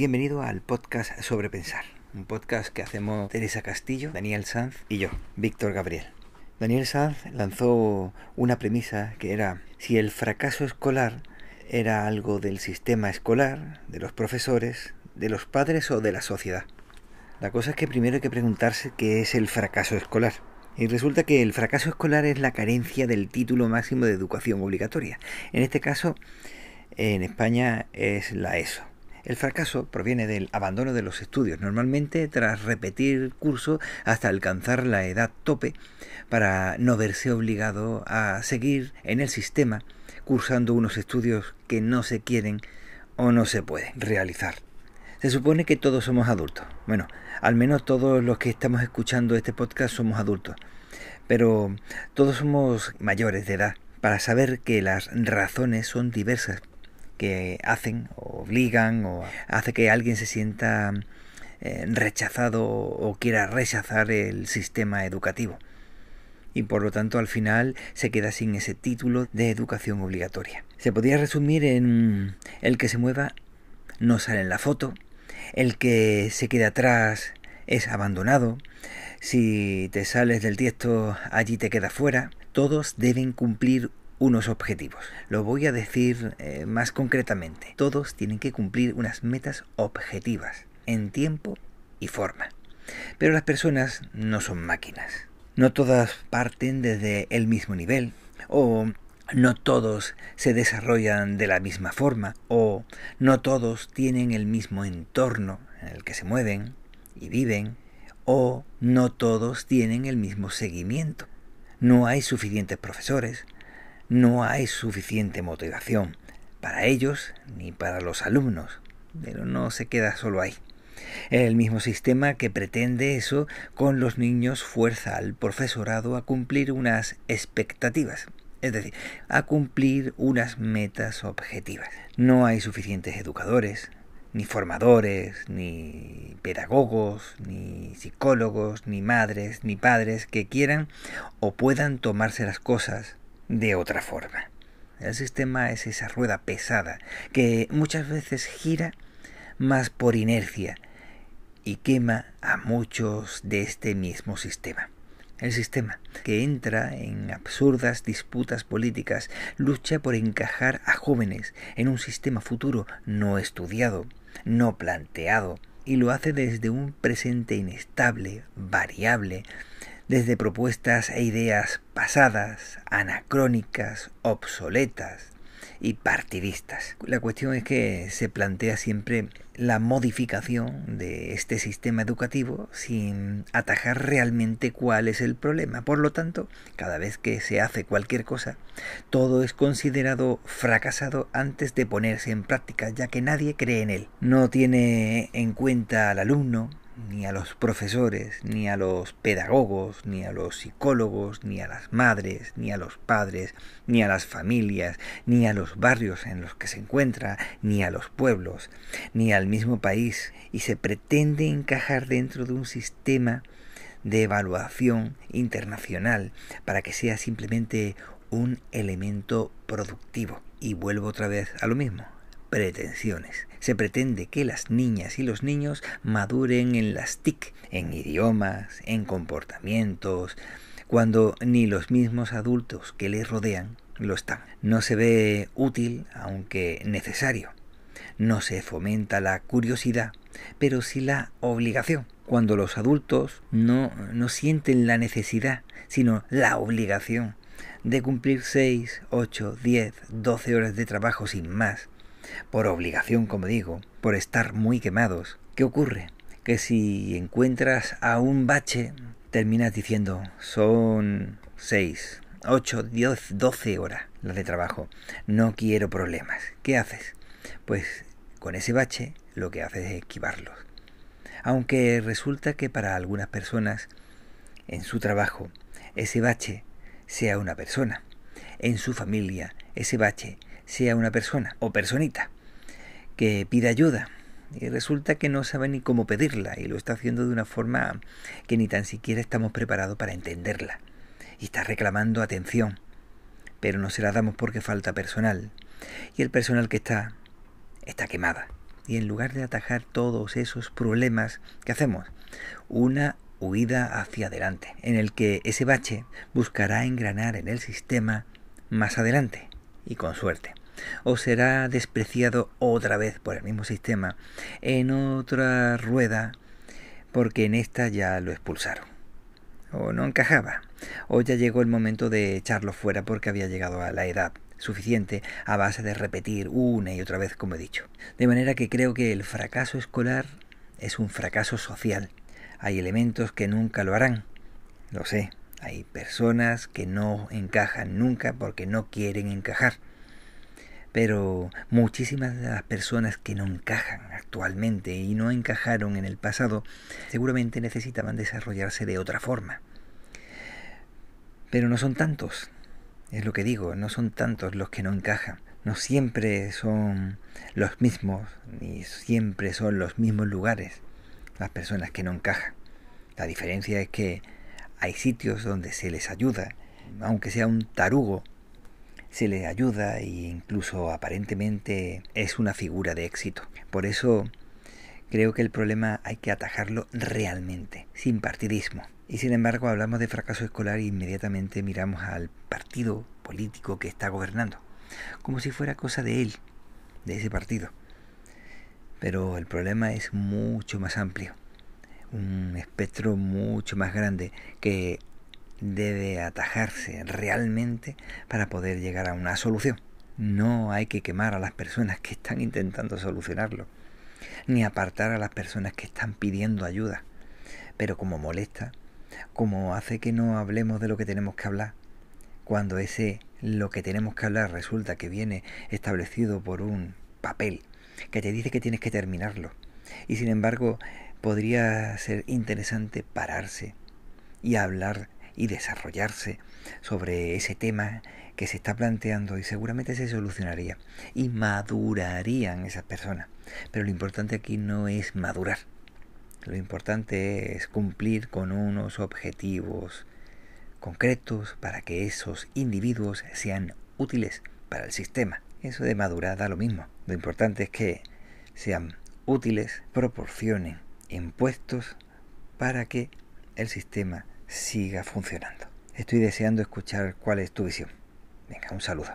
Bienvenido al podcast sobre pensar, un podcast que hacemos Teresa Castillo, Daniel Sanz y yo, Víctor Gabriel. Daniel Sanz lanzó una premisa que era si el fracaso escolar era algo del sistema escolar, de los profesores, de los padres o de la sociedad. La cosa es que primero hay que preguntarse qué es el fracaso escolar. Y resulta que el fracaso escolar es la carencia del título máximo de educación obligatoria. En este caso, en España es la ESO. El fracaso proviene del abandono de los estudios, normalmente tras repetir curso hasta alcanzar la edad tope para no verse obligado a seguir en el sistema cursando unos estudios que no se quieren o no se pueden realizar. Se supone que todos somos adultos. Bueno, al menos todos los que estamos escuchando este podcast somos adultos. Pero todos somos mayores de edad para saber que las razones son diversas que hacen o obligan o hace que alguien se sienta eh, rechazado o quiera rechazar el sistema educativo. Y por lo tanto al final se queda sin ese título de educación obligatoria. Se podría resumir en el que se mueva no sale en la foto, el que se quede atrás es abandonado, si te sales del tiesto allí te quedas fuera, todos deben cumplir unos objetivos. Lo voy a decir eh, más concretamente. Todos tienen que cumplir unas metas objetivas en tiempo y forma. Pero las personas no son máquinas. No todas parten desde el mismo nivel o no todos se desarrollan de la misma forma o no todos tienen el mismo entorno en el que se mueven y viven o no todos tienen el mismo seguimiento. No hay suficientes profesores, no hay suficiente motivación para ellos ni para los alumnos, pero no se queda solo ahí. El mismo sistema que pretende eso con los niños fuerza al profesorado a cumplir unas expectativas, es decir, a cumplir unas metas objetivas. No hay suficientes educadores, ni formadores, ni pedagogos, ni psicólogos, ni madres, ni padres que quieran o puedan tomarse las cosas de otra forma. El sistema es esa rueda pesada que muchas veces gira más por inercia y quema a muchos de este mismo sistema. El sistema, que entra en absurdas disputas políticas, lucha por encajar a jóvenes en un sistema futuro no estudiado, no planteado, y lo hace desde un presente inestable, variable, desde propuestas e ideas pasadas, anacrónicas, obsoletas y partidistas. La cuestión es que se plantea siempre la modificación de este sistema educativo sin atajar realmente cuál es el problema. Por lo tanto, cada vez que se hace cualquier cosa, todo es considerado fracasado antes de ponerse en práctica, ya que nadie cree en él. No tiene en cuenta al alumno, ni a los profesores, ni a los pedagogos, ni a los psicólogos, ni a las madres, ni a los padres, ni a las familias, ni a los barrios en los que se encuentra, ni a los pueblos, ni al mismo país, y se pretende encajar dentro de un sistema de evaluación internacional para que sea simplemente un elemento productivo. Y vuelvo otra vez a lo mismo, pretensiones. Se pretende que las niñas y los niños maduren en las TIC, en idiomas, en comportamientos, cuando ni los mismos adultos que les rodean lo están. No se ve útil, aunque necesario. No se fomenta la curiosidad, pero sí la obligación. Cuando los adultos no, no sienten la necesidad, sino la obligación de cumplir 6, 8, 10, 12 horas de trabajo sin más, por obligación, como digo, por estar muy quemados. ¿Qué ocurre? Que si encuentras a un bache, terminas diciendo, son seis, ocho, diez, doce horas las de trabajo. No quiero problemas. ¿Qué haces? Pues con ese bache lo que haces es esquivarlos. Aunque resulta que para algunas personas en su trabajo ese bache sea una persona, en su familia ese bache sea una persona o personita que pide ayuda y resulta que no sabe ni cómo pedirla y lo está haciendo de una forma que ni tan siquiera estamos preparados para entenderla y está reclamando atención pero no se la damos porque falta personal y el personal que está está quemada Y en lugar de atajar todos esos problemas, ¿qué hacemos? Una huida hacia adelante, en el que ese bache buscará engranar en el sistema más adelante, y con suerte. O será despreciado otra vez por el mismo sistema en otra rueda, porque en esta ya lo expulsaron. O no encajaba, o ya llegó el momento de echarlo fuera porque había llegado a la edad suficiente a base de repetir una y otra vez como he dicho. De manera que creo que el fracaso escolar es un fracaso social. Hay elementos que nunca lo harán. Lo sé. Hay personas que no encajan nunca porque no quieren encajar. Pero muchísimas de las personas que no encajan actualmente y no encajaron en el pasado seguramente necesitaban desarrollarse de otra forma. Pero no son tantos. Es lo que digo, no son tantos los que no encajan. No siempre son los mismos, ni siempre son los mismos lugares las personas que no encajan. La diferencia es que hay sitios donde se les ayuda, aunque sea un tarugo, se les ayuda e incluso aparentemente es una figura de éxito. Por eso creo que el problema hay que atajarlo realmente, sin partidismo. Y sin embargo hablamos de fracaso escolar e inmediatamente miramos al partido político que está gobernando, como si fuera cosa de él, de ese partido. Pero el problema es mucho más amplio, un espectro mucho más grande que debe atajarse realmente para poder llegar a una solución. No hay que quemar a las personas que están intentando solucionarlo, ni apartar a las personas que están pidiendo ayuda. Pero como molesta, como hace que no hablemos de lo que tenemos que hablar, cuando ese lo que tenemos que hablar resulta que viene establecido por un papel que te dice que tienes que terminarlo. Y sin embargo, podría ser interesante pararse y hablar y desarrollarse sobre ese tema que se está planteando y seguramente se solucionaría y madurarían esas personas. Pero lo importante aquí no es madurar, lo importante es cumplir con unos objetivos concretos para que esos individuos sean útiles para el sistema. Eso de madurar da lo mismo. Lo importante es que sean útiles, proporcionen impuestos para que el sistema siga funcionando. Estoy deseando escuchar cuál es tu visión. Venga, un saludo.